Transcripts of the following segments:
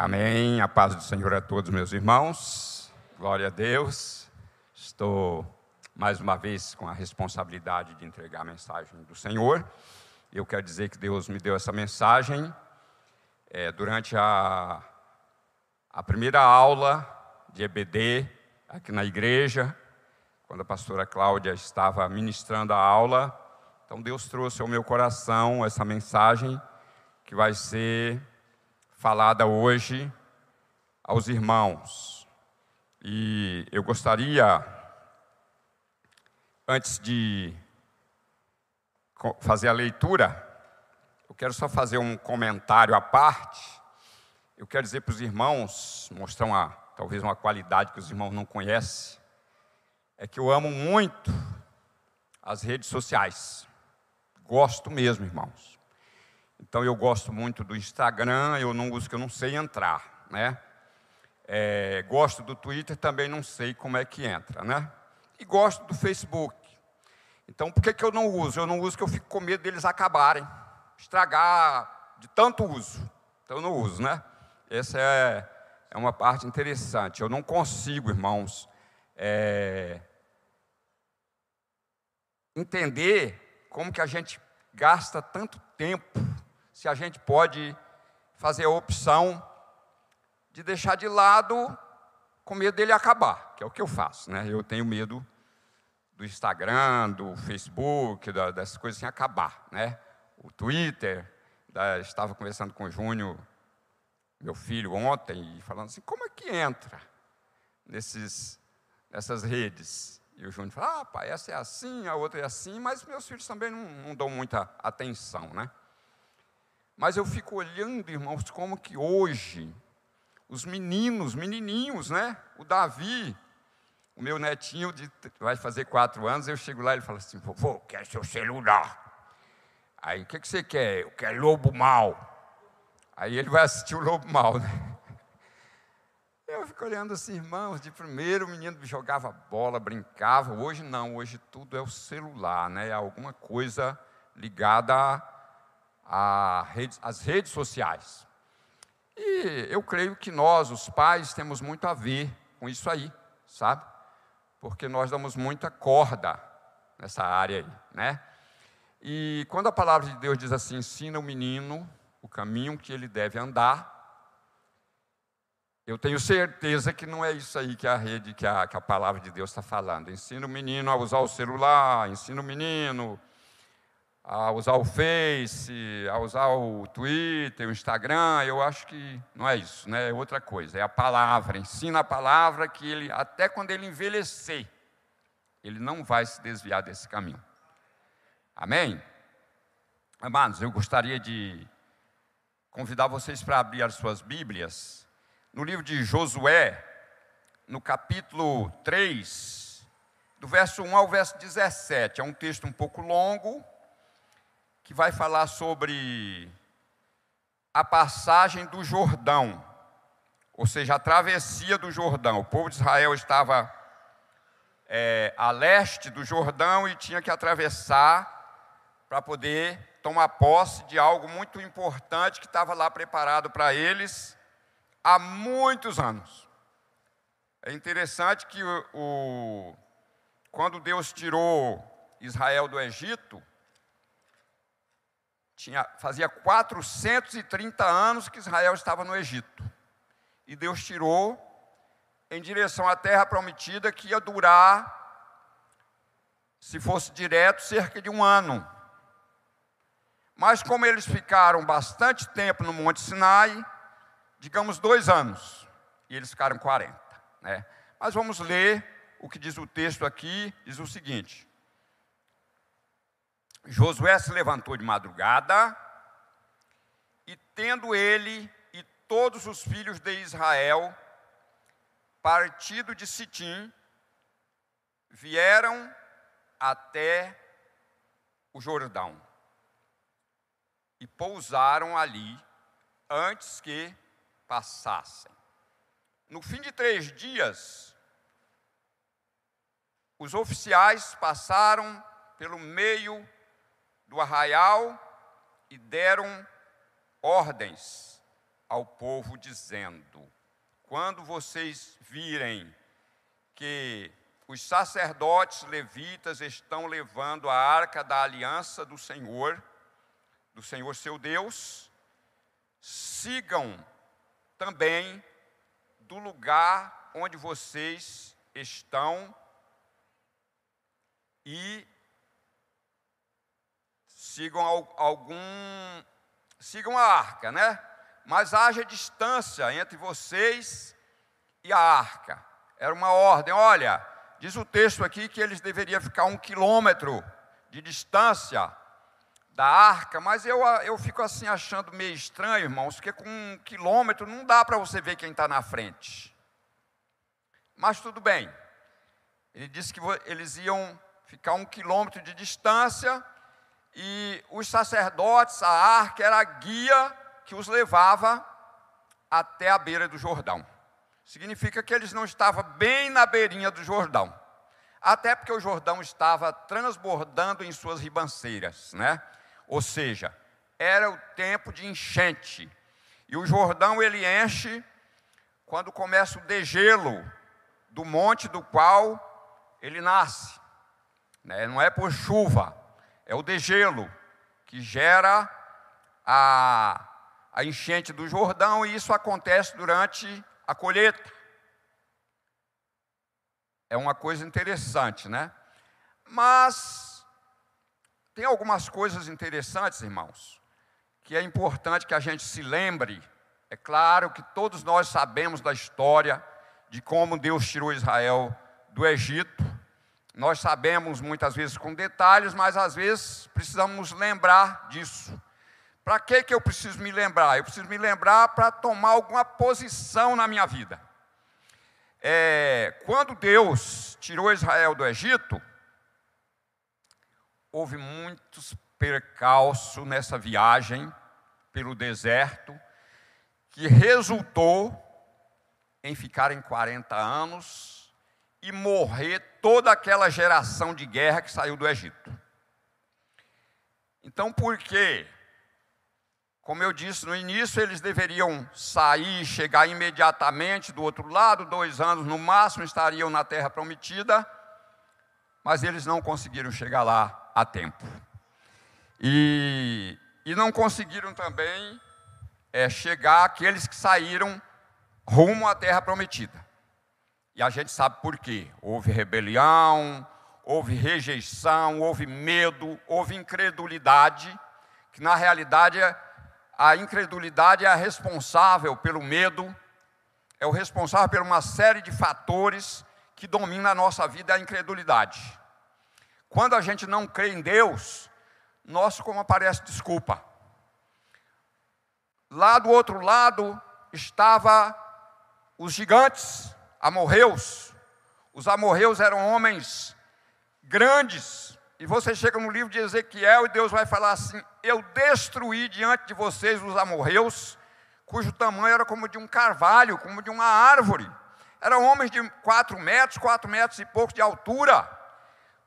Amém. A paz do Senhor a todos, meus irmãos. Glória a Deus. Estou mais uma vez com a responsabilidade de entregar a mensagem do Senhor. Eu quero dizer que Deus me deu essa mensagem é, durante a, a primeira aula de EBD aqui na igreja, quando a pastora Cláudia estava ministrando a aula. Então Deus trouxe ao meu coração essa mensagem que vai ser falada hoje aos irmãos. E eu gostaria, antes de fazer a leitura, eu quero só fazer um comentário à parte. Eu quero dizer para os irmãos, mostrar uma, talvez uma qualidade que os irmãos não conhecem, é que eu amo muito as redes sociais. Gosto mesmo, irmãos. Então eu gosto muito do Instagram, eu não uso que eu não sei entrar, né? É, gosto do Twitter, também não sei como é que entra, né? E gosto do Facebook. Então por que, que eu não uso? Eu não uso porque eu fico com medo deles acabarem, estragar de tanto uso. Então eu não uso, né? Essa é, é uma parte interessante. Eu não consigo, irmãos, é, entender como que a gente gasta tanto tempo se a gente pode fazer a opção de deixar de lado com medo dele acabar, que é o que eu faço, né? Eu tenho medo do Instagram, do Facebook, da, dessas coisas assim acabar, né? O Twitter, da, estava conversando com o Júnior, meu filho, ontem, e falando assim, como é que entra nesses, nessas redes? E o Júnior fala, ah, pai, essa é assim, a outra é assim, mas meus filhos também não, não dão muita atenção, né? Mas eu fico olhando, irmãos, como que hoje os meninos, menininhos, né? O Davi, o meu netinho de, vai fazer quatro anos, eu chego lá e ele fala assim, vovô, quer seu celular. Aí, o que, que você quer? Eu quero Lobo Mal. Aí ele vai assistir o Lobo Mal, né? Eu fico olhando assim, irmãos, de primeiro o menino jogava bola, brincava, hoje não, hoje tudo é o celular, né? É alguma coisa ligada a rede, as redes sociais. E eu creio que nós, os pais, temos muito a ver com isso aí, sabe? Porque nós damos muita corda nessa área aí, né? E quando a palavra de Deus diz assim, ensina o menino o caminho que ele deve andar, eu tenho certeza que não é isso aí que a rede, que a, que a palavra de Deus está falando. Ensina o menino a usar o celular, ensina o menino a usar o Face, a usar o Twitter, o Instagram, eu acho que não é isso, né? é outra coisa, é a palavra, ensina a palavra que ele, até quando ele envelhecer, ele não vai se desviar desse caminho. Amém? Amados, eu gostaria de convidar vocês para abrir as suas Bíblias no livro de Josué, no capítulo 3, do verso 1 ao verso 17. É um texto um pouco longo, que vai falar sobre a passagem do Jordão, ou seja, a travessia do Jordão. O povo de Israel estava é, a leste do Jordão e tinha que atravessar para poder tomar posse de algo muito importante que estava lá preparado para eles há muitos anos. É interessante que o, o, quando Deus tirou Israel do Egito, tinha, fazia 430 anos que Israel estava no Egito. E Deus tirou em direção à terra prometida que ia durar, se fosse direto, cerca de um ano. Mas como eles ficaram bastante tempo no Monte Sinai, digamos dois anos, e eles ficaram 40. Né? Mas vamos ler o que diz o texto aqui, diz o seguinte: Josué se levantou de madrugada e, tendo ele e todos os filhos de Israel partido de Sitim, vieram até o Jordão e pousaram ali antes que passassem. No fim de três dias, os oficiais passaram pelo meio do arraial e deram ordens ao povo, dizendo: Quando vocês virem que os sacerdotes levitas estão levando a arca da aliança do Senhor, do Senhor seu Deus, sigam também do lugar onde vocês estão e sigam algum sigam a arca, né? Mas haja distância entre vocês e a arca. Era uma ordem, olha, diz o texto aqui que eles deveriam ficar um quilômetro de distância da arca, mas eu, eu fico assim achando meio estranho, irmãos, porque com um quilômetro não dá para você ver quem está na frente. Mas tudo bem. Ele disse que eles iam ficar um quilômetro de distância e os sacerdotes, a arca era a guia que os levava até a beira do Jordão. Significa que eles não estavam bem na beirinha do Jordão. Até porque o Jordão estava transbordando em suas ribanceiras, né? Ou seja, era o tempo de enchente. E o Jordão ele enche quando começa o degelo do monte do qual ele nasce. Né? Não é por chuva, é o degelo que gera a, a enchente do Jordão, e isso acontece durante a colheita. É uma coisa interessante, né? Mas tem algumas coisas interessantes, irmãos, que é importante que a gente se lembre. É claro que todos nós sabemos da história de como Deus tirou Israel do Egito, nós sabemos muitas vezes com detalhes, mas às vezes precisamos lembrar disso. Para que, que eu preciso me lembrar? Eu preciso me lembrar para tomar alguma posição na minha vida. É, quando Deus tirou Israel do Egito, houve muitos percalços nessa viagem pelo deserto, que resultou em ficarem 40 anos e morrer toda aquela geração de guerra que saiu do Egito. Então, por quê? Como eu disse no início, eles deveriam sair, chegar imediatamente do outro lado, dois anos no máximo estariam na terra prometida, mas eles não conseguiram chegar lá a tempo. E, e não conseguiram também é, chegar aqueles que saíram rumo à terra prometida. E a gente sabe por quê. Houve rebelião, houve rejeição, houve medo, houve incredulidade, que na realidade a incredulidade é a responsável pelo medo, é o responsável por uma série de fatores que domina a nossa vida, é a incredulidade. Quando a gente não crê em Deus, nosso como aparece desculpa. Lá do outro lado estava os gigantes, amorreus. Os amorreus eram homens grandes. E você chega no livro de Ezequiel e Deus vai falar assim: Eu destruí diante de vocês os amorreus, cujo tamanho era como de um carvalho, como de uma árvore. Eram homens de 4 metros, 4 metros e pouco de altura.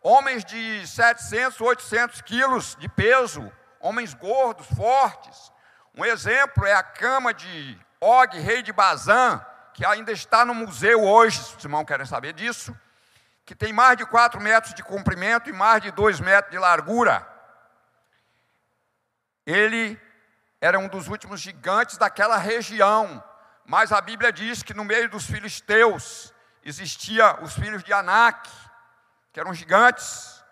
Homens de 700, 800 quilos de peso. Homens gordos, fortes. Um exemplo é a cama de Og, rei de Bazã, que ainda está no museu hoje, se os irmãos querem saber disso, que tem mais de 4 metros de comprimento e mais de 2 metros de largura. Ele era um dos últimos gigantes daquela região, mas a Bíblia diz que no meio dos filisteus existia os filhos de Anak, que eram gigantes,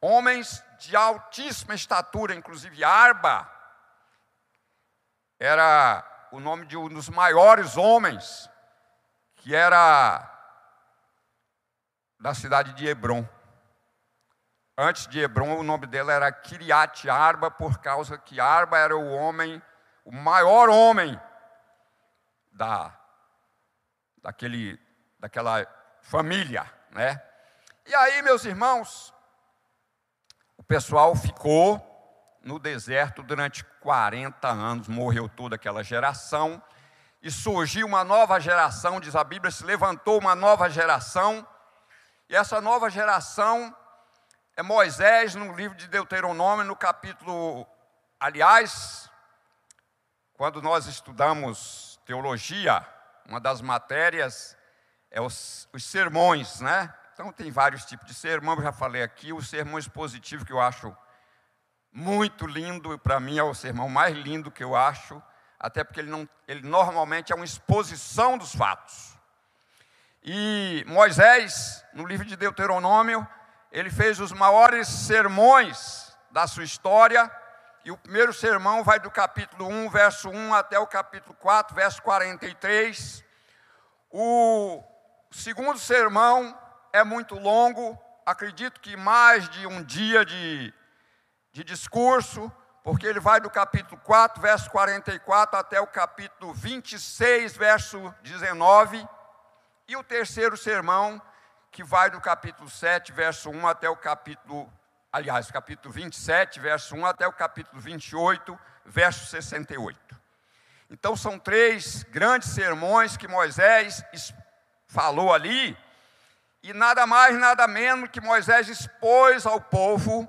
homens de altíssima estatura, inclusive Arba era o nome de um dos maiores homens, que era da cidade de Hebron. Antes de Hebron, o nome dela era Kiriat Arba, por causa que Arba era o homem, o maior homem da, daquele, daquela família, né? E aí, meus irmãos, o pessoal ficou no deserto durante 40 anos, morreu toda aquela geração, e surgiu uma nova geração, diz a Bíblia, se levantou uma nova geração, e essa nova geração é Moisés, no livro de Deuteronômio, no capítulo, aliás, quando nós estudamos teologia, uma das matérias é os, os sermões, né? Então tem vários tipos de sermão, eu já falei aqui, o sermão expositivo que eu acho muito lindo, para mim é o sermão mais lindo que eu acho, até porque ele, não, ele normalmente é uma exposição dos fatos. E Moisés, no livro de Deuteronômio, ele fez os maiores sermões da sua história, e o primeiro sermão vai do capítulo 1, verso 1 até o capítulo 4, verso 43. O segundo sermão é muito longo, acredito que mais de um dia de, de discurso, porque ele vai do capítulo 4, verso 44 até o capítulo 26, verso 19. E o terceiro sermão, que vai do capítulo 7, verso 1 até o capítulo aliás, capítulo 27, verso 1 até o capítulo 28, verso 68. Então são três grandes sermões que Moisés falou ali, e nada mais, nada menos que Moisés expôs ao povo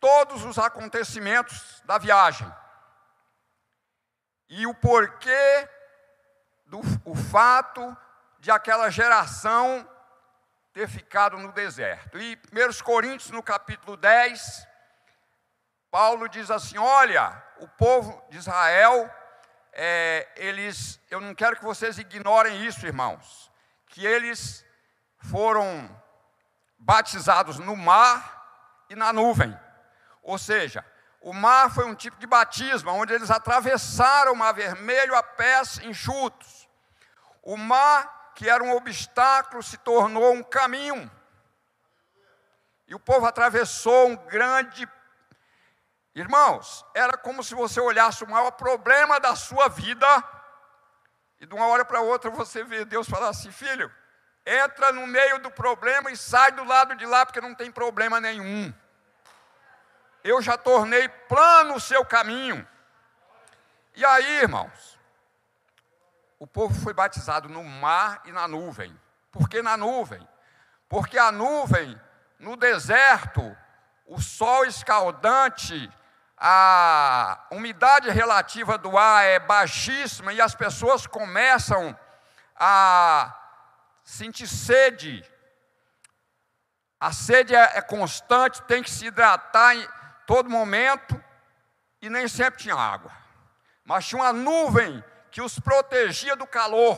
todos os acontecimentos da viagem. E o porquê do o fato de aquela geração ter ficado no deserto. E 1 Coríntios, no capítulo 10, Paulo diz assim: Olha, o povo de Israel, é, eles, eu não quero que vocês ignorem isso, irmãos, que eles foram batizados no mar e na nuvem. Ou seja, o mar foi um tipo de batismo, onde eles atravessaram o mar vermelho a pés enxutos. O mar que era um obstáculo se tornou um caminho. E o povo atravessou um grande. Irmãos, era como se você olhasse o maior problema da sua vida, e de uma hora para outra você vê Deus falar assim: filho, entra no meio do problema e sai do lado de lá, porque não tem problema nenhum. Eu já tornei plano o seu caminho. E aí, irmãos, o povo foi batizado no mar e na nuvem. Por que na nuvem? Porque a nuvem, no deserto, o sol escaldante, a umidade relativa do ar é baixíssima e as pessoas começam a sentir sede. A sede é, é constante, tem que se hidratar todo momento e nem sempre tinha água. Mas tinha uma nuvem que os protegia do calor.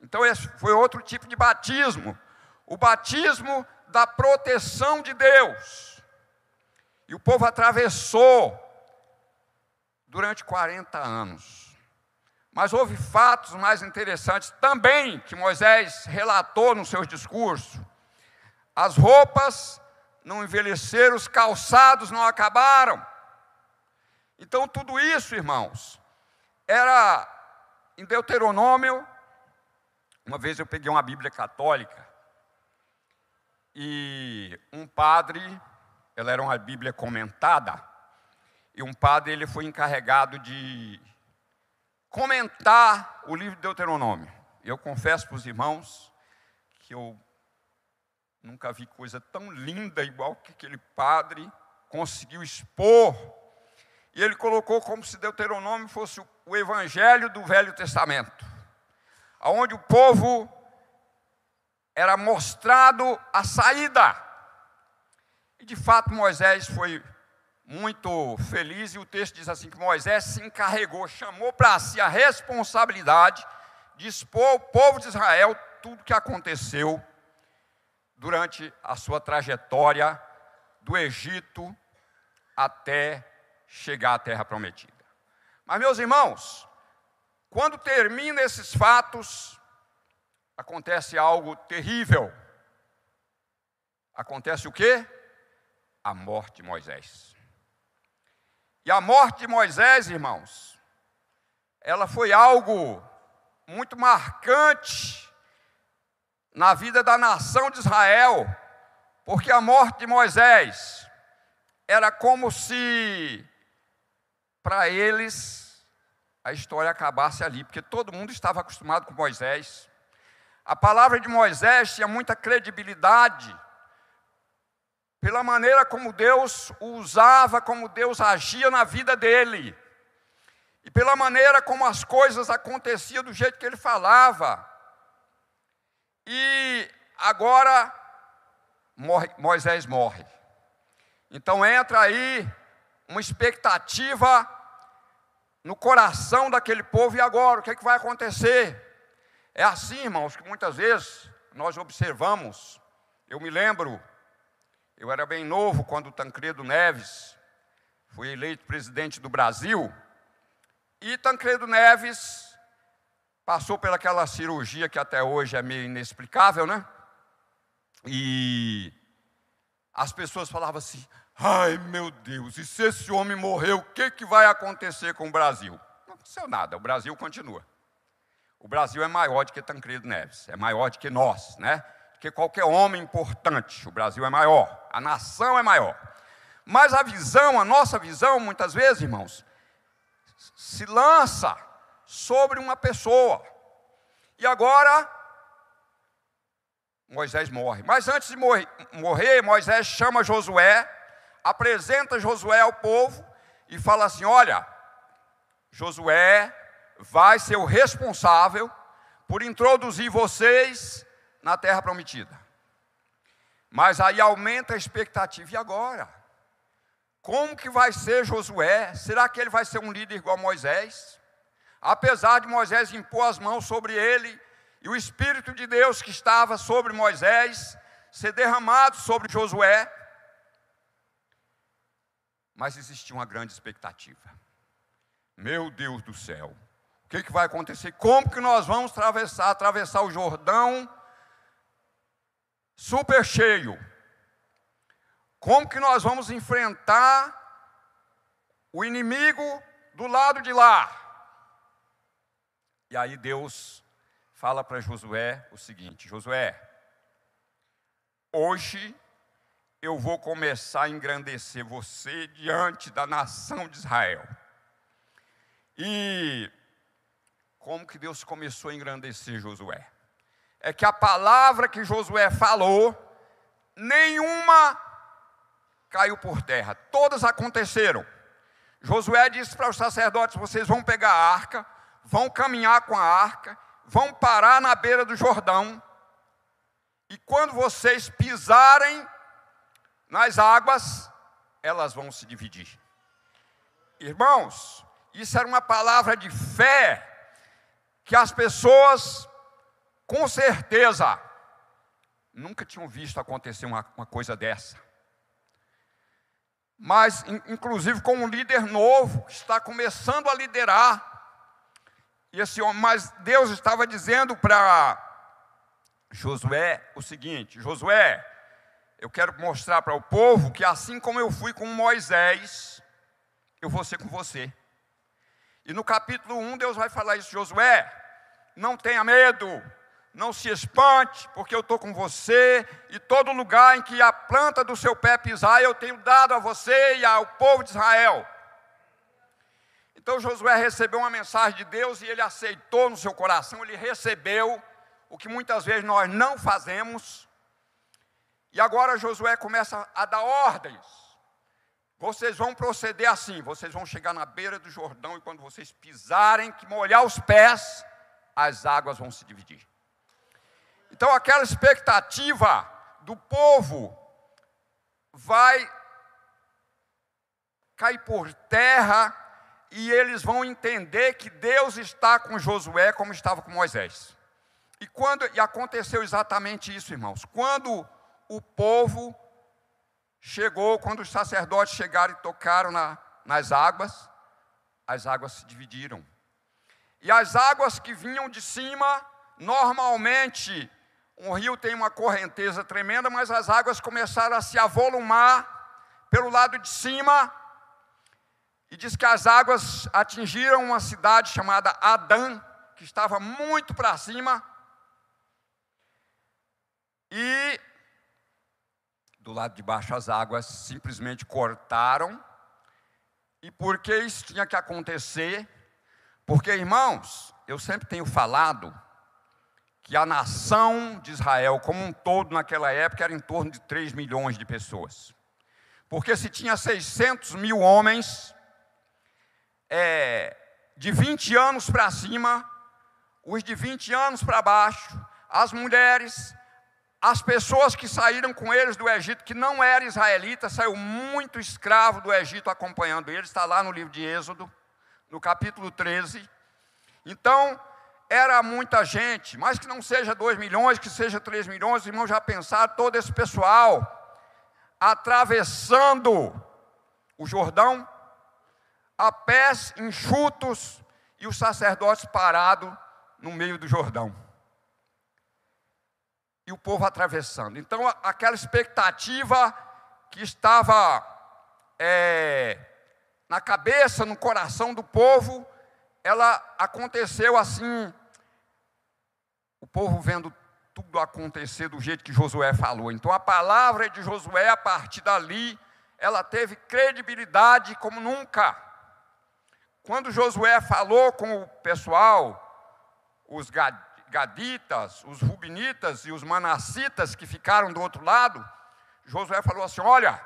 Então, esse foi outro tipo de batismo, o batismo da proteção de Deus. E o povo atravessou durante 40 anos. Mas houve fatos mais interessantes também que Moisés relatou no seu discurso. As roupas não envelheceram, os calçados não acabaram. Então, tudo isso, irmãos, era em Deuteronômio. Uma vez eu peguei uma Bíblia católica e um padre, ela era uma Bíblia comentada, e um padre ele foi encarregado de comentar o livro de Deuteronômio. Eu confesso para os irmãos que eu nunca vi coisa tão linda igual que aquele padre conseguiu expor e ele colocou como se Deuteronômio fosse o evangelho do Velho Testamento, onde o povo era mostrado a saída. E de fato Moisés foi muito feliz, e o texto diz assim: que Moisés se encarregou, chamou para si a responsabilidade de expor ao povo de Israel tudo o que aconteceu durante a sua trajetória do Egito até chegar à terra prometida. Mas, meus irmãos, quando termina esses fatos, acontece algo terrível. Acontece o quê? A morte de Moisés. E a morte de Moisés, irmãos, ela foi algo muito marcante na vida da nação de Israel, porque a morte de Moisés era como se para eles a história acabasse ali, porque todo mundo estava acostumado com Moisés. A palavra de Moisés tinha muita credibilidade, pela maneira como Deus o usava, como Deus agia na vida dele. e pela maneira como as coisas aconteciam, do jeito que ele falava. E agora morre, Moisés morre. Então entra aí uma expectativa no coração daquele povo, e agora? O que, é que vai acontecer? É assim, irmãos, que muitas vezes nós observamos. Eu me lembro, eu era bem novo quando Tancredo Neves foi eleito presidente do Brasil, e Tancredo Neves passou pelaquela cirurgia que até hoje é meio inexplicável, né? E as pessoas falavam assim: ai meu Deus, e se esse homem morrer, o que, que vai acontecer com o Brasil? Não aconteceu nada, o Brasil continua. O Brasil é maior do que Tancredo Neves, é maior do que nós, né? Do que qualquer homem importante. O Brasil é maior, a nação é maior. Mas a visão, a nossa visão, muitas vezes, irmãos, se lança sobre uma pessoa. E agora, Moisés morre. Mas antes de morrer, Moisés chama Josué, apresenta Josué ao povo e fala assim: Olha, Josué vai ser o responsável por introduzir vocês na terra prometida. Mas aí aumenta a expectativa. E agora? Como que vai ser Josué? Será que ele vai ser um líder igual a Moisés? Apesar de Moisés impor as mãos sobre ele, e o Espírito de Deus que estava sobre Moisés ser derramado sobre Josué, mas existia uma grande expectativa. Meu Deus do céu, o que, que vai acontecer? Como que nós vamos atravessar, atravessar o Jordão super cheio? Como que nós vamos enfrentar o inimigo do lado de lá? E aí Deus fala para Josué o seguinte: Josué, hoje eu vou começar a engrandecer você diante da nação de Israel. E como que Deus começou a engrandecer Josué? É que a palavra que Josué falou, nenhuma caiu por terra. Todas aconteceram. Josué disse para os sacerdotes: vocês vão pegar a arca, vão caminhar com a arca, vão parar na beira do Jordão, e quando vocês pisarem nas águas, elas vão se dividir. Irmãos, isso era uma palavra de fé que as pessoas, com certeza, nunca tinham visto acontecer uma, uma coisa dessa mas inclusive com um líder novo que está começando a liderar. E esse homem, mas Deus estava dizendo para Josué o seguinte: Josué, eu quero mostrar para o povo que assim como eu fui com Moisés, eu vou ser com você. E no capítulo 1 Deus vai falar isso, Josué, não tenha medo, não se espante, porque eu estou com você, e todo lugar em que a planta do seu pé pisar, eu tenho dado a você e ao povo de Israel. Então Josué recebeu uma mensagem de Deus e ele aceitou no seu coração, ele recebeu o que muitas vezes nós não fazemos. E agora Josué começa a dar ordens. Vocês vão proceder assim, vocês vão chegar na beira do Jordão e quando vocês pisarem, que molhar os pés, as águas vão se dividir. Então, aquela expectativa do povo vai cair por terra e eles vão entender que Deus está com Josué como estava com Moisés. E quando e aconteceu exatamente isso, irmãos. Quando o povo chegou, quando os sacerdotes chegaram e tocaram na, nas águas, as águas se dividiram. E as águas que vinham de cima, normalmente um rio tem uma correnteza tremenda, mas as águas começaram a se avolumar pelo lado de cima. E diz que as águas atingiram uma cidade chamada Adã, que estava muito para cima. E do lado de baixo as águas simplesmente cortaram. E por que isso tinha que acontecer? Porque, irmãos, eu sempre tenho falado que a nação de Israel como um todo naquela época era em torno de 3 milhões de pessoas. Porque se tinha 600 mil homens, é, de 20 anos para cima, os de 20 anos para baixo, as mulheres, as pessoas que saíram com eles do Egito, que não era israelita, saiu muito escravo do Egito acompanhando eles, está lá no livro de Êxodo, no capítulo 13. Então, era muita gente, mas que não seja 2 milhões, que seja 3 milhões, os irmãos já pensaram, todo esse pessoal atravessando o Jordão, a pés enxutos, e os sacerdotes parados no meio do Jordão. E o povo atravessando. Então, aquela expectativa que estava é, na cabeça, no coração do povo, ela aconteceu assim. O povo vendo tudo acontecer do jeito que Josué falou. Então a palavra de Josué, a partir dali, ela teve credibilidade como nunca. Quando Josué falou com o pessoal, os gaditas, os rubinitas e os manassitas que ficaram do outro lado, Josué falou assim: Olha,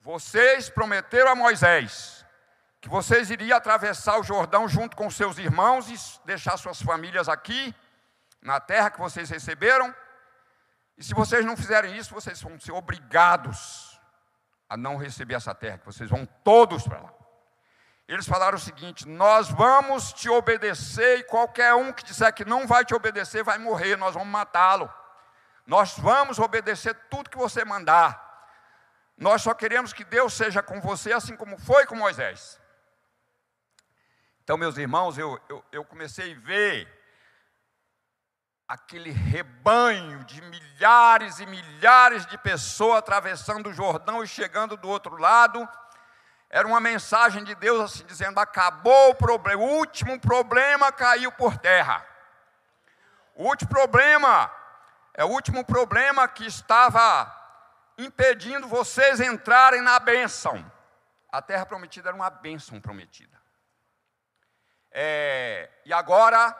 vocês prometeram a Moisés que vocês iriam atravessar o Jordão junto com seus irmãos e deixar suas famílias aqui na terra que vocês receberam. E se vocês não fizerem isso, vocês vão ser obrigados a não receber essa terra, que vocês vão todos para lá. Eles falaram o seguinte: Nós vamos te obedecer, e qualquer um que disser que não vai te obedecer vai morrer, nós vamos matá-lo. Nós vamos obedecer tudo que você mandar. Nós só queremos que Deus seja com você, assim como foi com Moisés. Então, meus irmãos, eu, eu, eu comecei a ver aquele rebanho de milhares e milhares de pessoas atravessando o Jordão e chegando do outro lado. Era uma mensagem de Deus assim dizendo: acabou o problema, o último problema caiu por terra. O último problema é o último problema que estava impedindo vocês entrarem na bênção. A terra prometida era uma bênção prometida. É, e agora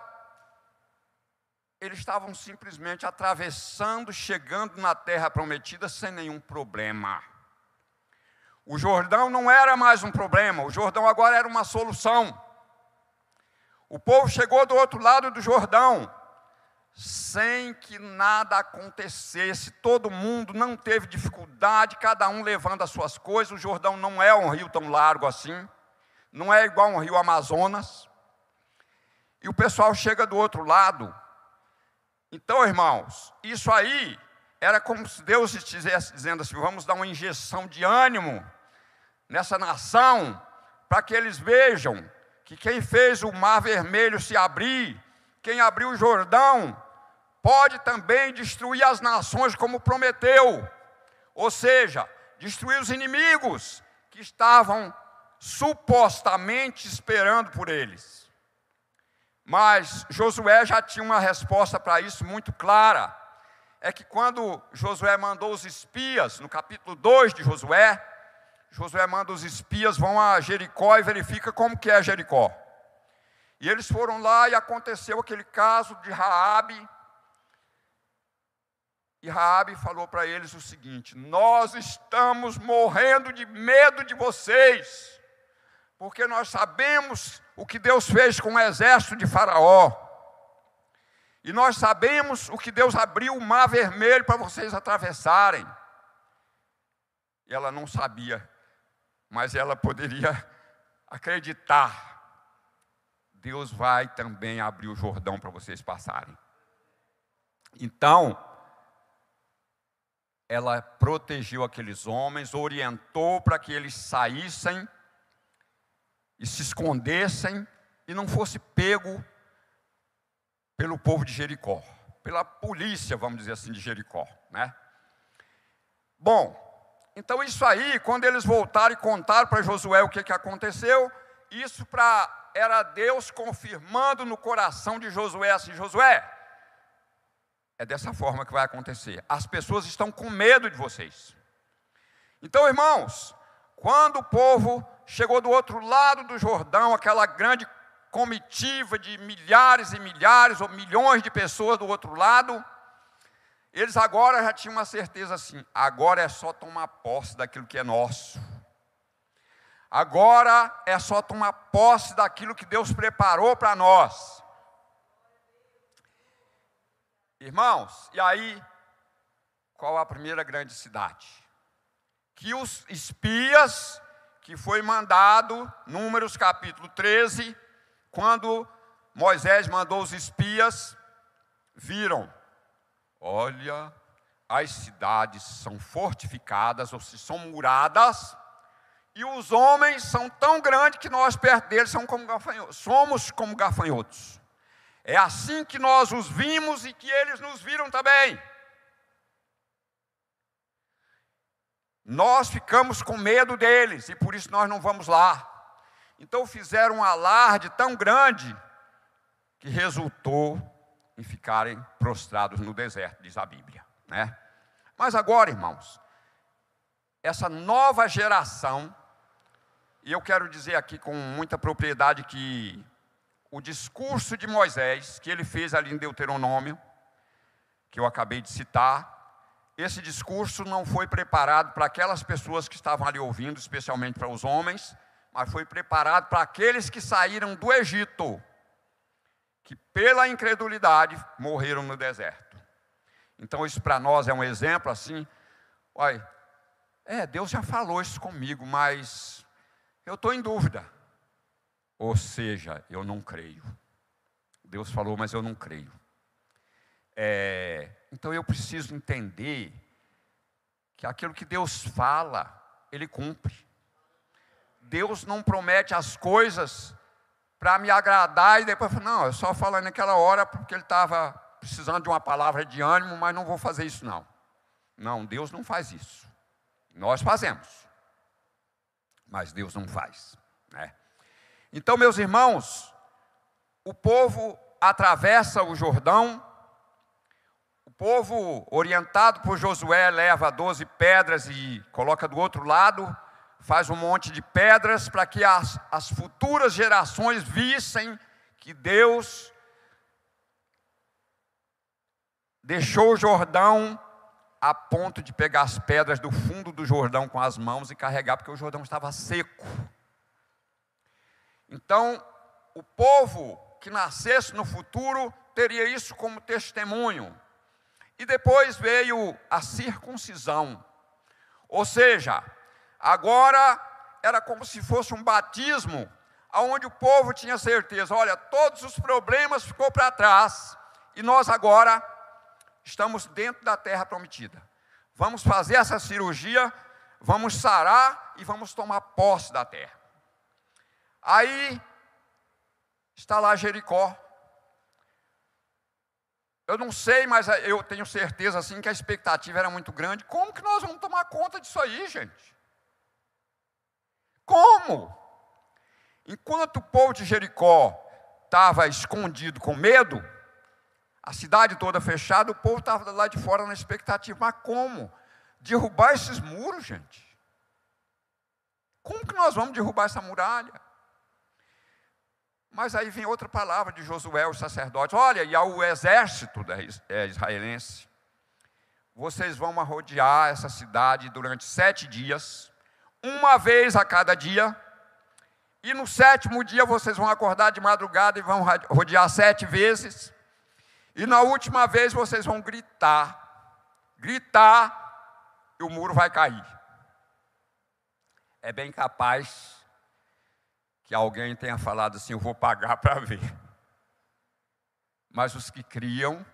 eles estavam simplesmente atravessando, chegando na terra prometida sem nenhum problema. O Jordão não era mais um problema, o Jordão agora era uma solução. O povo chegou do outro lado do Jordão, sem que nada acontecesse, todo mundo não teve dificuldade, cada um levando as suas coisas. O Jordão não é um rio tão largo assim, não é igual um rio Amazonas. E o pessoal chega do outro lado, então, irmãos, isso aí era como se Deus estivesse dizendo assim: vamos dar uma injeção de ânimo nessa nação, para que eles vejam que quem fez o mar vermelho se abrir, quem abriu o Jordão, pode também destruir as nações como prometeu, ou seja, destruir os inimigos que estavam supostamente esperando por eles. Mas Josué já tinha uma resposta para isso muito clara. É que quando Josué mandou os espias, no capítulo 2 de Josué, Josué manda os espias, vão a Jericó e verifica como que é Jericó. E eles foram lá e aconteceu aquele caso de Raabe. E Raabe falou para eles o seguinte: Nós estamos morrendo de medo de vocês porque nós sabemos o que Deus fez com o exército de Faraó. E nós sabemos o que Deus abriu o mar vermelho para vocês atravessarem. Ela não sabia, mas ela poderia acreditar. Deus vai também abrir o Jordão para vocês passarem. Então, ela protegeu aqueles homens, orientou para que eles saíssem e se escondessem e não fosse pego pelo povo de Jericó, pela polícia, vamos dizer assim, de Jericó, né? Bom, então isso aí, quando eles voltaram e contaram para Josué o que, que aconteceu, isso para era Deus confirmando no coração de Josué assim, Josué, é dessa forma que vai acontecer. As pessoas estão com medo de vocês. Então, irmãos, quando o povo chegou do outro lado do Jordão, aquela grande comitiva de milhares e milhares ou milhões de pessoas do outro lado, eles agora já tinham uma certeza assim: agora é só tomar posse daquilo que é nosso. Agora é só tomar posse daquilo que Deus preparou para nós. Irmãos, e aí, qual a primeira grande cidade? Que os espias que foi mandado, Números capítulo 13, quando Moisés mandou os espias, viram, olha, as cidades são fortificadas, ou se são muradas, e os homens são tão grandes que nós perto deles somos como gafanhotos. Somos como gafanhotos. É assim que nós os vimos e que eles nos viram também. Nós ficamos com medo deles e por isso nós não vamos lá. Então fizeram um alarde tão grande que resultou em ficarem prostrados no deserto, diz a Bíblia, né? Mas agora, irmãos, essa nova geração, e eu quero dizer aqui com muita propriedade que o discurso de Moisés, que ele fez ali em Deuteronômio, que eu acabei de citar, esse discurso não foi preparado para aquelas pessoas que estavam ali ouvindo, especialmente para os homens, mas foi preparado para aqueles que saíram do Egito, que pela incredulidade morreram no deserto. Então, isso para nós é um exemplo assim. Olha, é, Deus já falou isso comigo, mas eu estou em dúvida. Ou seja, eu não creio. Deus falou, mas eu não creio. É, então eu preciso entender que aquilo que Deus fala, Ele cumpre. Deus não promete as coisas para me agradar e depois não, eu só falando naquela hora porque ele estava precisando de uma palavra de ânimo, mas não vou fazer isso não. Não, Deus não faz isso. Nós fazemos, mas Deus não faz. Né? Então, meus irmãos, o povo atravessa o Jordão, o povo, orientado por Josué, leva doze pedras e coloca do outro lado, faz um monte de pedras para que as, as futuras gerações vissem que Deus deixou o Jordão a ponto de pegar as pedras do fundo do Jordão com as mãos e carregar, porque o Jordão estava seco. Então, o povo que nascesse no futuro teria isso como testemunho. E depois veio a circuncisão. Ou seja, agora era como se fosse um batismo, onde o povo tinha certeza: olha, todos os problemas ficou para trás, e nós agora estamos dentro da terra prometida. Vamos fazer essa cirurgia, vamos sarar e vamos tomar posse da terra. Aí está lá Jericó. Eu não sei, mas eu tenho certeza assim que a expectativa era muito grande. Como que nós vamos tomar conta disso aí, gente? Como? Enquanto o povo de Jericó estava escondido com medo, a cidade toda fechada, o povo estava lá de fora na expectativa. Mas como? Derrubar esses muros, gente? Como que nós vamos derrubar essa muralha? Mas aí vem outra palavra de Josué, os sacerdotes: olha, e ao exército é, israelense, vocês vão rodear essa cidade durante sete dias, uma vez a cada dia, e no sétimo dia vocês vão acordar de madrugada e vão rodear sete vezes, e na última vez vocês vão gritar, gritar, e o muro vai cair. É bem capaz que alguém tenha falado assim: eu vou pagar para ver. Mas os que criam,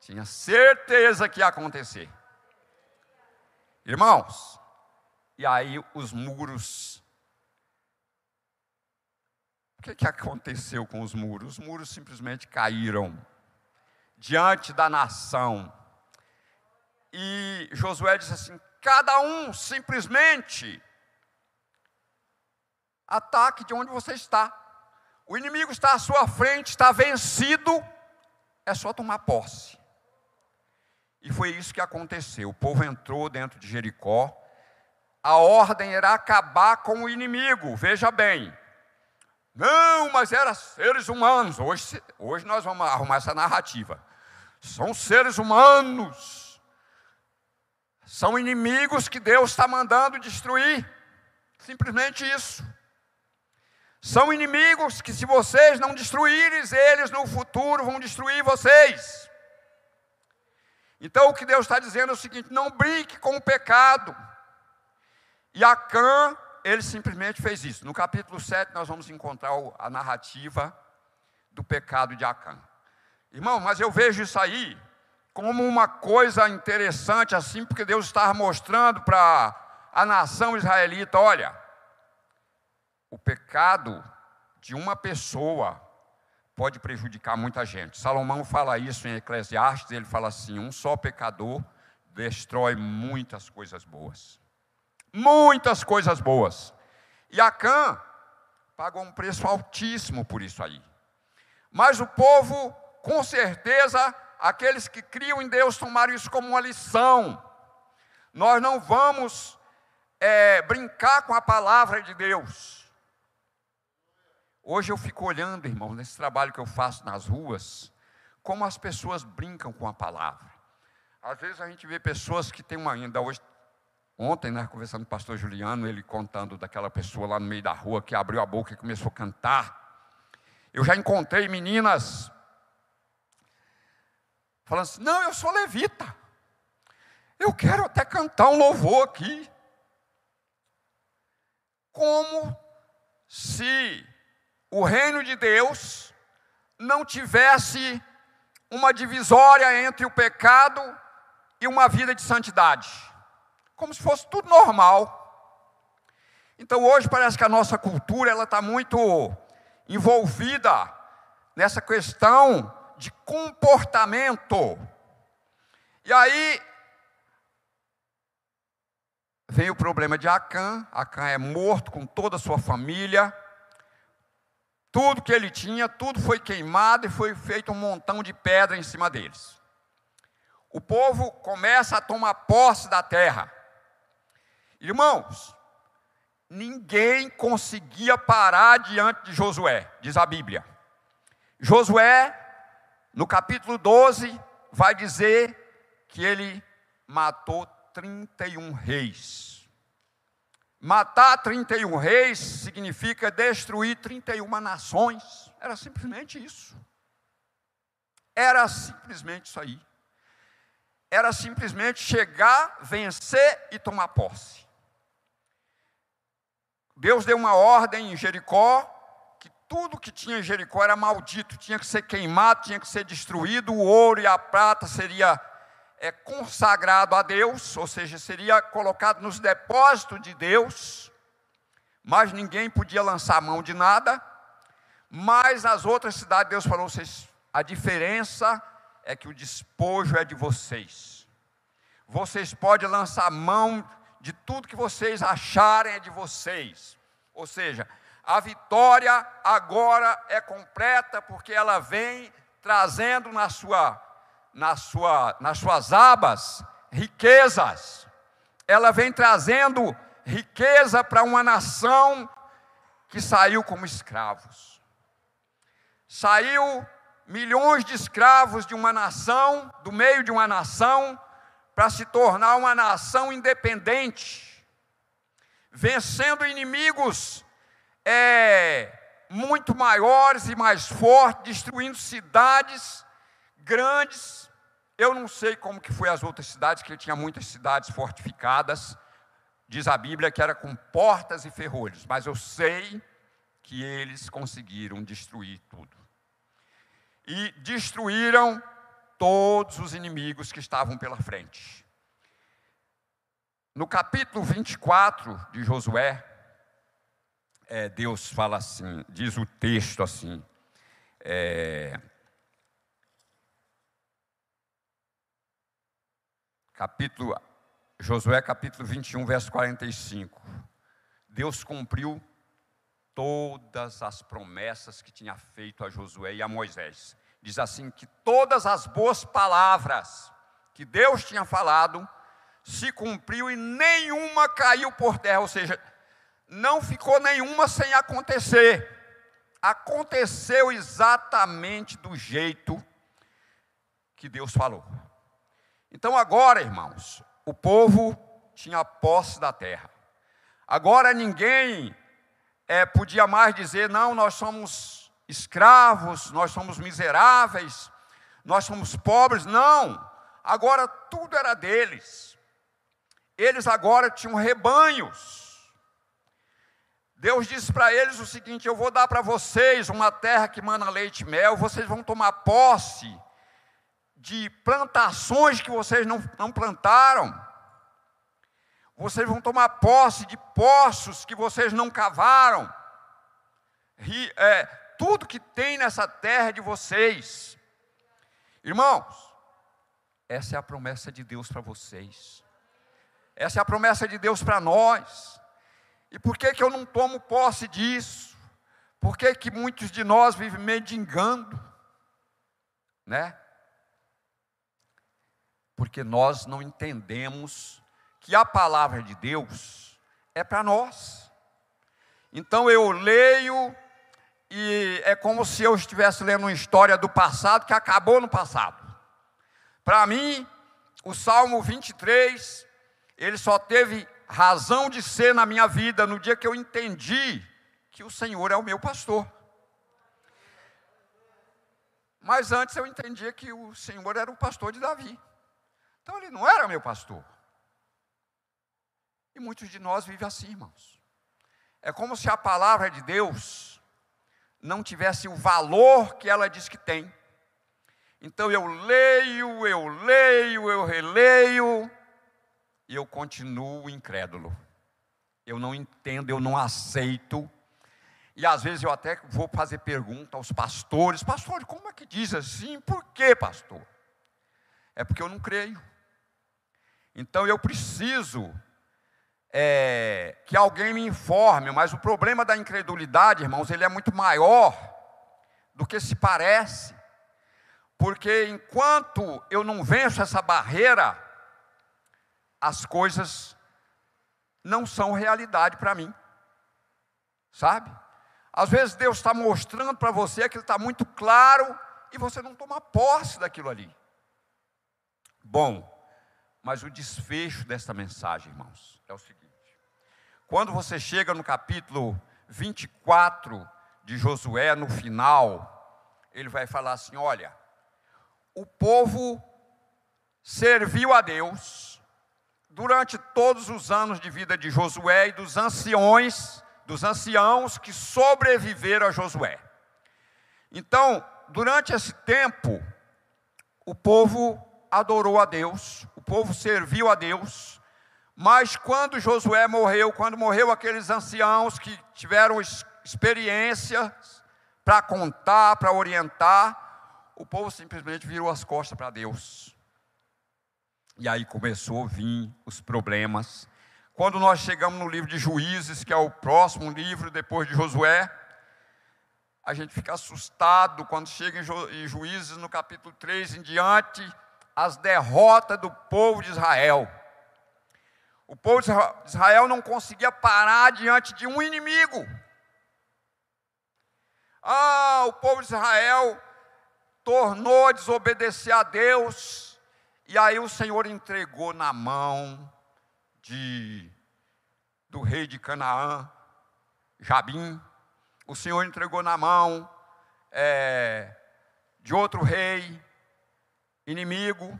tinha certeza que ia acontecer. Irmãos, e aí os muros. O que, que aconteceu com os muros? Os muros simplesmente caíram diante da nação. E Josué disse assim: cada um simplesmente Ataque de onde você está. O inimigo está à sua frente, está vencido, é só tomar posse. E foi isso que aconteceu. O povo entrou dentro de Jericó. A ordem era acabar com o inimigo, veja bem. Não, mas eram seres humanos. Hoje, hoje nós vamos arrumar essa narrativa. São seres humanos. São inimigos que Deus está mandando destruir. Simplesmente isso. São inimigos que, se vocês não destruírem, eles no futuro vão destruir vocês. Então, o que Deus está dizendo é o seguinte: não brinque com o pecado. E Acã, ele simplesmente fez isso. No capítulo 7, nós vamos encontrar a narrativa do pecado de Acã. Irmão, mas eu vejo isso aí como uma coisa interessante, assim, porque Deus estava mostrando para a nação israelita: olha, o pecado de uma pessoa pode prejudicar muita gente. Salomão fala isso em Eclesiastes, ele fala assim: um só pecador destrói muitas coisas boas. Muitas coisas boas. E Acã pagou um preço altíssimo por isso aí. Mas o povo, com certeza, aqueles que criam em Deus tomaram isso como uma lição. Nós não vamos é, brincar com a palavra de Deus. Hoje eu fico olhando, irmão, nesse trabalho que eu faço nas ruas, como as pessoas brincam com a palavra. Às vezes a gente vê pessoas que têm uma ainda hoje. Ontem, né, conversando com o pastor Juliano, ele contando daquela pessoa lá no meio da rua que abriu a boca e começou a cantar. Eu já encontrei meninas falando assim: não, eu sou levita. Eu quero até cantar um louvor aqui. Como se o reino de Deus não tivesse uma divisória entre o pecado e uma vida de santidade, como se fosse tudo normal. Então hoje parece que a nossa cultura ela está muito envolvida nessa questão de comportamento. E aí vem o problema de Acã. Acã é morto com toda a sua família. Tudo que ele tinha, tudo foi queimado e foi feito um montão de pedra em cima deles. O povo começa a tomar posse da terra. Irmãos, ninguém conseguia parar diante de Josué, diz a Bíblia. Josué, no capítulo 12, vai dizer que ele matou 31 reis. Matar 31 reis significa destruir 31 nações. Era simplesmente isso. Era simplesmente isso aí. Era simplesmente chegar, vencer e tomar posse. Deus deu uma ordem em Jericó que tudo que tinha em Jericó era maldito, tinha que ser queimado, tinha que ser destruído, o ouro e a prata seria é consagrado a Deus, ou seja, seria colocado nos depósitos de Deus, mas ninguém podia lançar mão de nada. Mas as outras cidades, Deus falou: vocês, a diferença é que o despojo é de vocês. Vocês podem lançar mão de tudo que vocês acharem é de vocês. Ou seja, a vitória agora é completa porque ela vem trazendo na sua na sua, nas suas abas riquezas. Ela vem trazendo riqueza para uma nação que saiu como escravos. Saiu milhões de escravos de uma nação, do meio de uma nação, para se tornar uma nação independente, vencendo inimigos é, muito maiores e mais fortes, destruindo cidades grandes. Eu não sei como que foi as outras cidades, que tinha muitas cidades fortificadas. Diz a Bíblia que era com portas e ferrolhos, mas eu sei que eles conseguiram destruir tudo. E destruíram todos os inimigos que estavam pela frente. No capítulo 24 de Josué, é, Deus fala assim, diz o texto assim, é, capítulo, Josué capítulo 21, verso 45. Deus cumpriu todas as promessas que tinha feito a Josué e a Moisés. Diz assim que todas as boas palavras que Deus tinha falado se cumpriu e nenhuma caiu por terra, ou seja, não ficou nenhuma sem acontecer. Aconteceu exatamente do jeito que Deus falou. Então agora, irmãos, o povo tinha posse da terra. Agora ninguém é, podia mais dizer, não, nós somos escravos, nós somos miseráveis, nós somos pobres. Não, agora tudo era deles. Eles agora tinham rebanhos. Deus disse para eles o seguinte: Eu vou dar para vocês uma terra que mana leite e mel, vocês vão tomar posse de plantações que vocês não, não plantaram. Vocês vão tomar posse de poços que vocês não cavaram. É, tudo que tem nessa terra é de vocês. Irmãos, essa é a promessa de Deus para vocês. Essa é a promessa de Deus para nós. E por que, que eu não tomo posse disso? Por que, que muitos de nós vivem mendigando? Né? Porque nós não entendemos que a palavra de Deus é para nós. Então eu leio e é como se eu estivesse lendo uma história do passado que acabou no passado. Para mim, o Salmo 23, ele só teve razão de ser na minha vida no dia que eu entendi que o Senhor é o meu pastor. Mas antes eu entendia que o Senhor era o pastor de Davi. Então ele não era meu pastor. E muitos de nós vivem assim, irmãos. É como se a palavra de Deus não tivesse o valor que ela diz que tem. Então eu leio, eu leio, eu releio, e eu continuo incrédulo. Eu não entendo, eu não aceito. E às vezes eu até vou fazer pergunta aos pastores: Pastor, como é que diz assim? Por que, pastor? É porque eu não creio. Então eu preciso é, que alguém me informe, mas o problema da incredulidade, irmãos, ele é muito maior do que se parece, porque enquanto eu não venço essa barreira, as coisas não são realidade para mim, sabe? Às vezes Deus está mostrando para você que Ele está muito claro e você não toma posse daquilo ali. Bom, mas o desfecho desta mensagem, irmãos, é o seguinte: quando você chega no capítulo 24 de Josué, no final, ele vai falar assim: olha, o povo serviu a Deus durante todos os anos de vida de Josué e dos anciões, dos anciãos que sobreviveram a Josué. Então, durante esse tempo, o povo adorou a Deus, o povo serviu a Deus, mas quando Josué morreu, quando morreu aqueles anciãos que tiveram experiências para contar, para orientar, o povo simplesmente virou as costas para Deus. E aí começou a vir os problemas. Quando nós chegamos no livro de Juízes, que é o próximo livro depois de Josué, a gente fica assustado quando chega em Juízes, no capítulo 3 em diante, as derrotas do povo de Israel. O povo de Israel não conseguia parar diante de um inimigo. Ah, o povo de Israel tornou a desobedecer a Deus, e aí o Senhor entregou na mão de do rei de Canaã, Jabim, o Senhor entregou na mão é, de outro rei, inimigo,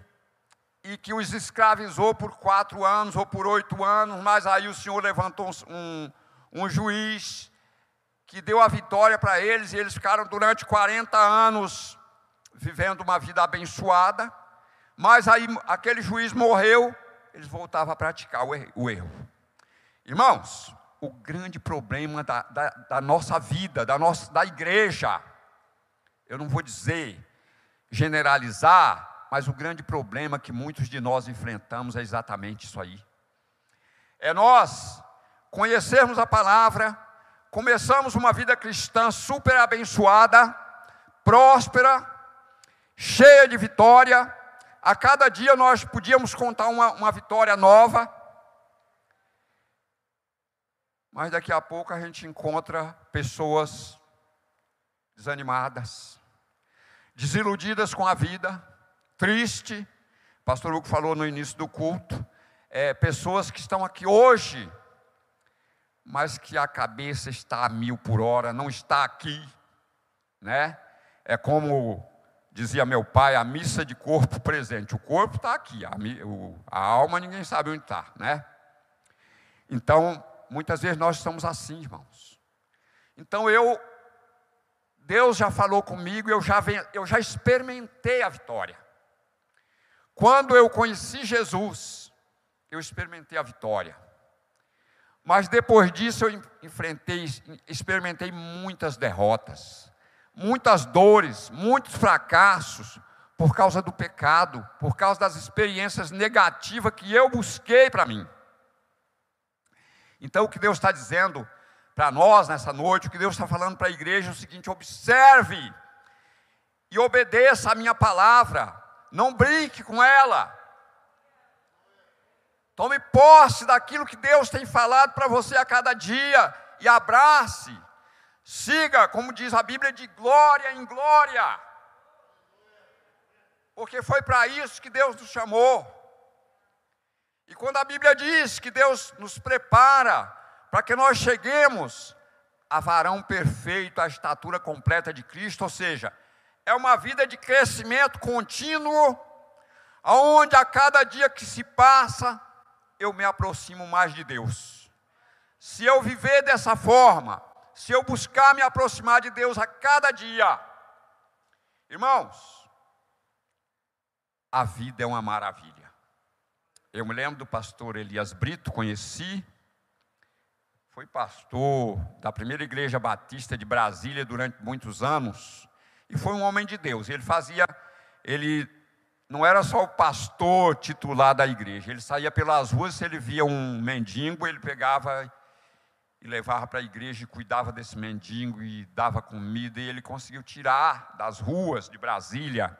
e que os escravizou por quatro anos ou por oito anos, mas aí o Senhor levantou um, um juiz que deu a vitória para eles, e eles ficaram durante 40 anos vivendo uma vida abençoada, mas aí aquele juiz morreu, eles voltavam a praticar o erro. Irmãos, o grande problema da, da, da nossa vida, da, nossa, da igreja, eu não vou dizer generalizar, mas o grande problema que muitos de nós enfrentamos é exatamente isso aí. É nós conhecermos a palavra, começamos uma vida cristã super abençoada, próspera, cheia de vitória. A cada dia nós podíamos contar uma, uma vitória nova. Mas daqui a pouco a gente encontra pessoas desanimadas, desiludidas com a vida, triste. Pastor Hugo falou no início do culto. É, pessoas que estão aqui hoje, mas que a cabeça está a mil por hora, não está aqui, né? É como dizia meu pai, a missa de corpo presente. O corpo está aqui, a, a, alma ninguém sabe onde está, né? Então, muitas vezes nós estamos assim, irmãos. Então eu, Deus já falou comigo, eu já, eu já experimentei a vitória. Quando eu conheci Jesus, eu experimentei a vitória. Mas depois disso eu enfrentei, experimentei muitas derrotas, muitas dores, muitos fracassos por causa do pecado, por causa das experiências negativas que eu busquei para mim. Então o que Deus está dizendo para nós nessa noite, o que Deus está falando para a igreja é o seguinte: observe e obedeça a minha palavra, não brinque com ela. Tome posse daquilo que Deus tem falado para você a cada dia e abrace. Siga, como diz a Bíblia, de glória em glória. Porque foi para isso que Deus nos chamou. E quando a Bíblia diz que Deus nos prepara para que nós cheguemos a varão perfeito, a estatura completa de Cristo, ou seja, é uma vida de crescimento contínuo, aonde a cada dia que se passa, eu me aproximo mais de Deus. Se eu viver dessa forma, se eu buscar me aproximar de Deus a cada dia, irmãos, a vida é uma maravilha. Eu me lembro do pastor Elias Brito, conheci, foi pastor da primeira igreja batista de Brasília durante muitos anos, e foi um homem de Deus. Ele fazia, ele não era só o pastor titular da igreja, ele saía pelas ruas, se ele via um mendigo, ele pegava e levava para a igreja e cuidava desse mendigo e dava comida, e ele conseguiu tirar das ruas de Brasília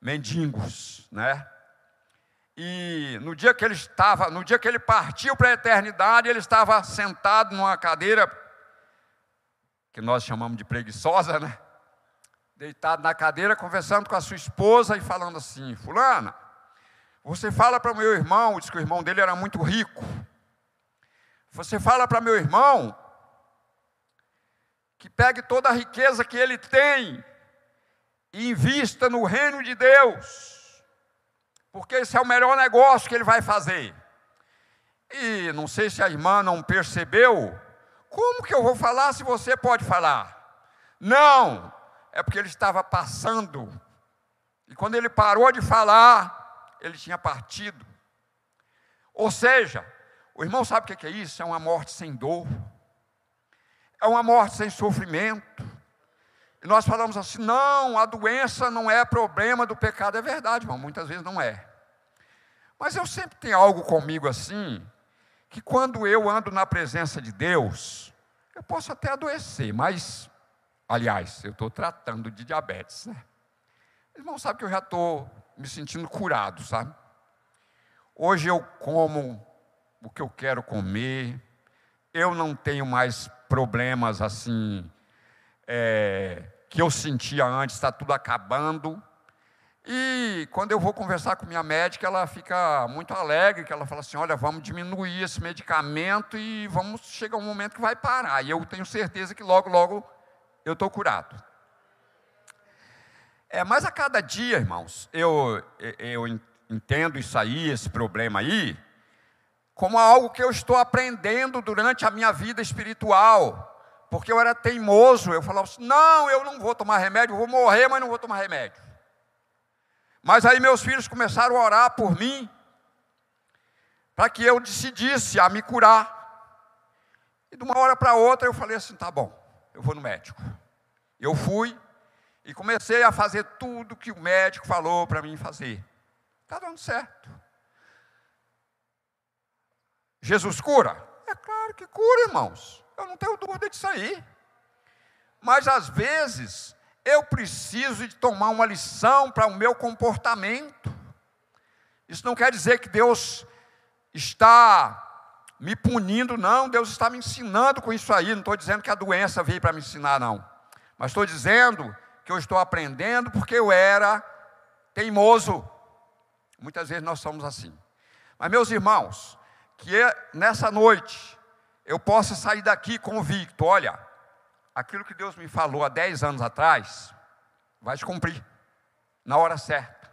mendigos, né? E no dia que ele estava, no dia que ele partiu para a eternidade, ele estava sentado numa cadeira que nós chamamos de preguiçosa, né? Deitado na cadeira, conversando com a sua esposa e falando assim: Fulana, você fala para o meu irmão, diz que o irmão dele era muito rico. Você fala para meu irmão que pegue toda a riqueza que ele tem e invista no reino de Deus, porque esse é o melhor negócio que ele vai fazer. E não sei se a irmã não percebeu, como que eu vou falar se você pode falar? Não, é porque ele estava passando. E quando ele parou de falar, ele tinha partido. Ou seja, o irmão sabe o que é isso? É uma morte sem dor, é uma morte sem sofrimento. E nós falamos assim: não, a doença não é problema do pecado. É verdade, irmão, muitas vezes não é. Mas eu sempre tenho algo comigo assim, que quando eu ando na presença de Deus, eu posso até adoecer, mas Aliás, eu estou tratando de diabetes, né? Irmão, sabe que eu já estou me sentindo curado, sabe? Hoje eu como o que eu quero comer, eu não tenho mais problemas assim, é, que eu sentia antes, está tudo acabando. E quando eu vou conversar com minha médica, ela fica muito alegre, que ela fala assim, olha, vamos diminuir esse medicamento e vamos chegar um momento que vai parar. E eu tenho certeza que logo, logo eu estou curado. É, mas a cada dia, irmãos, eu, eu entendo isso aí, esse problema aí, como algo que eu estou aprendendo durante a minha vida espiritual. Porque eu era teimoso, eu falava assim: não, eu não vou tomar remédio, vou morrer, mas não vou tomar remédio. Mas aí meus filhos começaram a orar por mim, para que eu decidisse a me curar. E de uma hora para outra eu falei assim: tá bom, eu vou no médico. Eu fui e comecei a fazer tudo que o médico falou para mim fazer. Está dando certo. Jesus cura? É claro que cura, irmãos. Eu não tenho dúvida disso aí. Mas às vezes eu preciso de tomar uma lição para o meu comportamento. Isso não quer dizer que Deus está me punindo, não. Deus está me ensinando com isso aí. Não estou dizendo que a doença veio para me ensinar, não. Mas estou dizendo que eu estou aprendendo porque eu era teimoso. Muitas vezes nós somos assim. Mas, meus irmãos, que é nessa noite eu possa sair daqui convicto: olha, aquilo que Deus me falou há 10 anos atrás, vai se cumprir, na hora certa.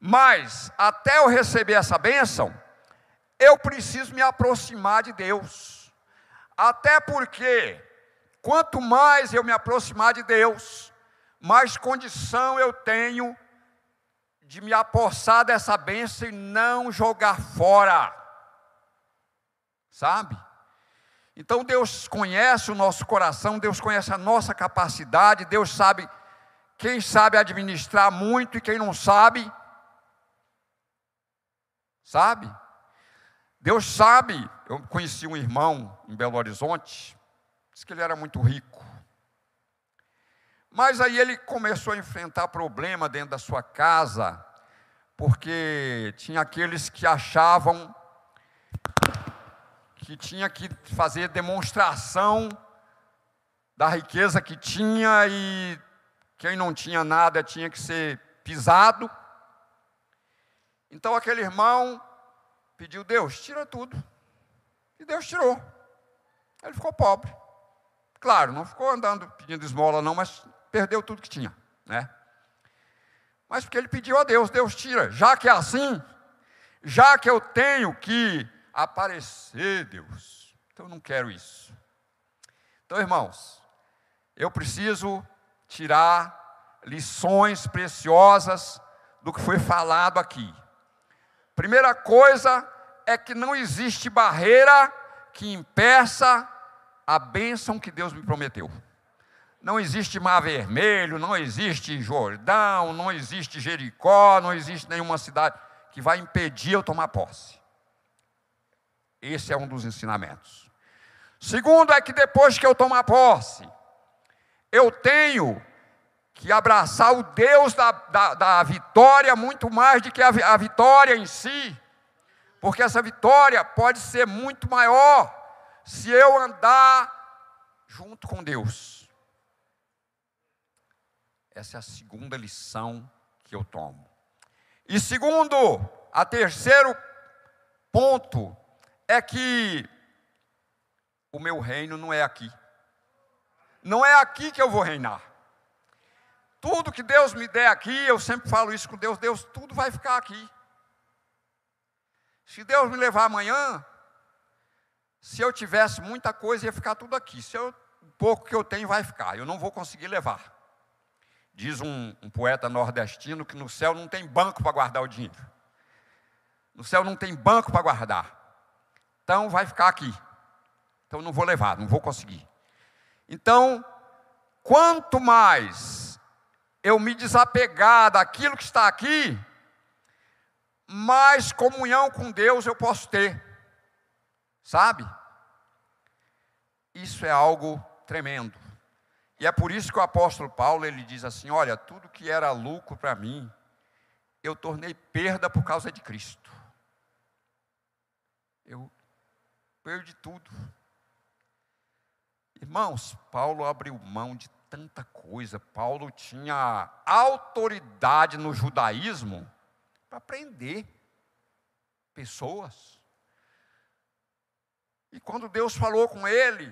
Mas, até eu receber essa bênção, eu preciso me aproximar de Deus. Até porque, quanto mais eu me aproximar de Deus, mais condição eu tenho de me apossar dessa bênção e não jogar fora. Sabe? Então Deus conhece o nosso coração, Deus conhece a nossa capacidade, Deus sabe quem sabe administrar muito e quem não sabe. Sabe? Deus sabe. Eu conheci um irmão em Belo Horizonte, disse que ele era muito rico. Mas aí ele começou a enfrentar problema dentro da sua casa, porque tinha aqueles que achavam que tinha que fazer demonstração da riqueza que tinha e quem não tinha nada tinha que ser pisado. Então aquele irmão pediu, Deus, tira tudo. E Deus tirou. Ele ficou pobre. Claro, não ficou andando pedindo esmola, não, mas perdeu tudo que tinha, né? Mas porque ele pediu a Deus, Deus tira. Já que é assim, já que eu tenho que aparecer, Deus, então eu não quero isso. Então, irmãos, eu preciso tirar lições preciosas do que foi falado aqui. Primeira coisa é que não existe barreira que impeça a bênção que Deus me prometeu. Não existe mar vermelho, não existe Jordão, não existe Jericó, não existe nenhuma cidade que vai impedir eu tomar posse. Esse é um dos ensinamentos. Segundo é que depois que eu tomar posse, eu tenho que abraçar o Deus da, da, da vitória muito mais do que a, a vitória em si, porque essa vitória pode ser muito maior se eu andar junto com Deus. Essa é a segunda lição que eu tomo. E segundo, a terceiro ponto é que o meu reino não é aqui. Não é aqui que eu vou reinar. Tudo que Deus me der aqui, eu sempre falo isso com Deus, Deus, tudo vai ficar aqui. Se Deus me levar amanhã, se eu tivesse muita coisa, ia ficar tudo aqui. Se eu, o pouco que eu tenho vai ficar, eu não vou conseguir levar. Diz um, um poeta nordestino que no céu não tem banco para guardar o dinheiro. No céu não tem banco para guardar. Então vai ficar aqui. Então não vou levar, não vou conseguir. Então, quanto mais eu me desapegar daquilo que está aqui, mais comunhão com Deus eu posso ter. Sabe? Isso é algo tremendo. E é por isso que o apóstolo Paulo ele diz assim: "Olha, tudo que era lucro para mim, eu tornei perda por causa de Cristo. Eu perdi tudo. Irmãos, Paulo abriu mão de tanta coisa. Paulo tinha autoridade no judaísmo para prender pessoas. E quando Deus falou com ele,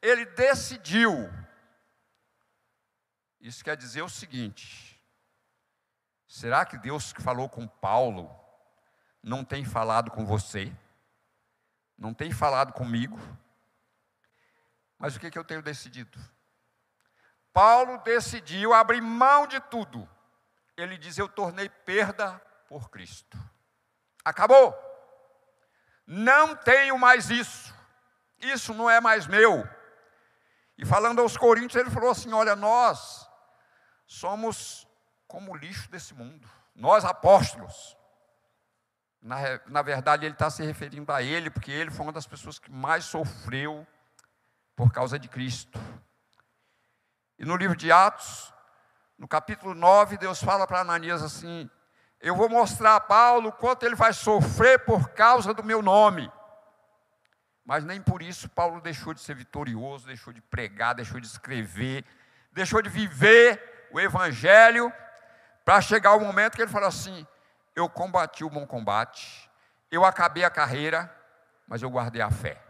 ele decidiu. Isso quer dizer o seguinte: será que Deus que falou com Paulo não tem falado com você? Não tem falado comigo? Mas o que, que eu tenho decidido? Paulo decidiu abrir mão de tudo. Ele diz: Eu tornei perda por Cristo. Acabou. Não tenho mais isso. Isso não é mais meu. E falando aos Coríntios, ele falou assim: Olha, nós somos como o lixo desse mundo. Nós apóstolos. Na, na verdade, ele está se referindo a ele, porque ele foi uma das pessoas que mais sofreu por causa de Cristo. E no livro de Atos, no capítulo 9, Deus fala para Ananias assim: Eu vou mostrar a Paulo quanto ele vai sofrer por causa do meu nome. Mas nem por isso Paulo deixou de ser vitorioso, deixou de pregar, deixou de escrever, deixou de viver o evangelho, para chegar o momento que ele falou assim: Eu combati o bom combate, eu acabei a carreira, mas eu guardei a fé.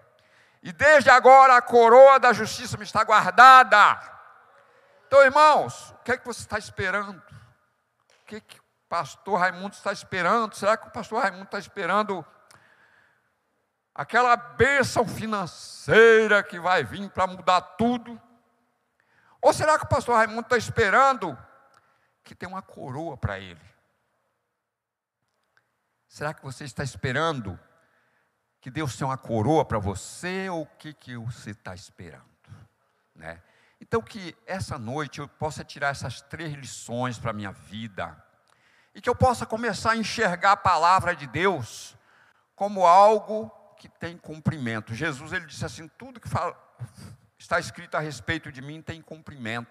E desde agora a coroa da justiça me está guardada. Então, irmãos, o que é que você está esperando? O que, é que o pastor Raimundo está esperando? Será que o pastor Raimundo está esperando aquela bênção financeira que vai vir para mudar tudo? Ou será que o pastor Raimundo está esperando que tem uma coroa para ele? Será que você está esperando que Deus tenha uma coroa para você ou o que, que você está esperando? Né? Então, que essa noite eu possa tirar essas três lições para a minha vida e que eu possa começar a enxergar a palavra de Deus como algo que tem cumprimento. Jesus ele disse assim: tudo que fala, está escrito a respeito de mim tem cumprimento.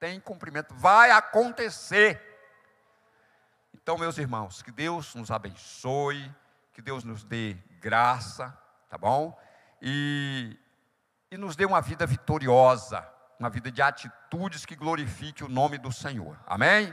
Tem cumprimento, vai acontecer. Então, meus irmãos, que Deus nos abençoe, que Deus nos dê graça, tá bom? E, e nos dê uma vida vitoriosa, uma vida de atitudes que glorifique o nome do Senhor. Amém?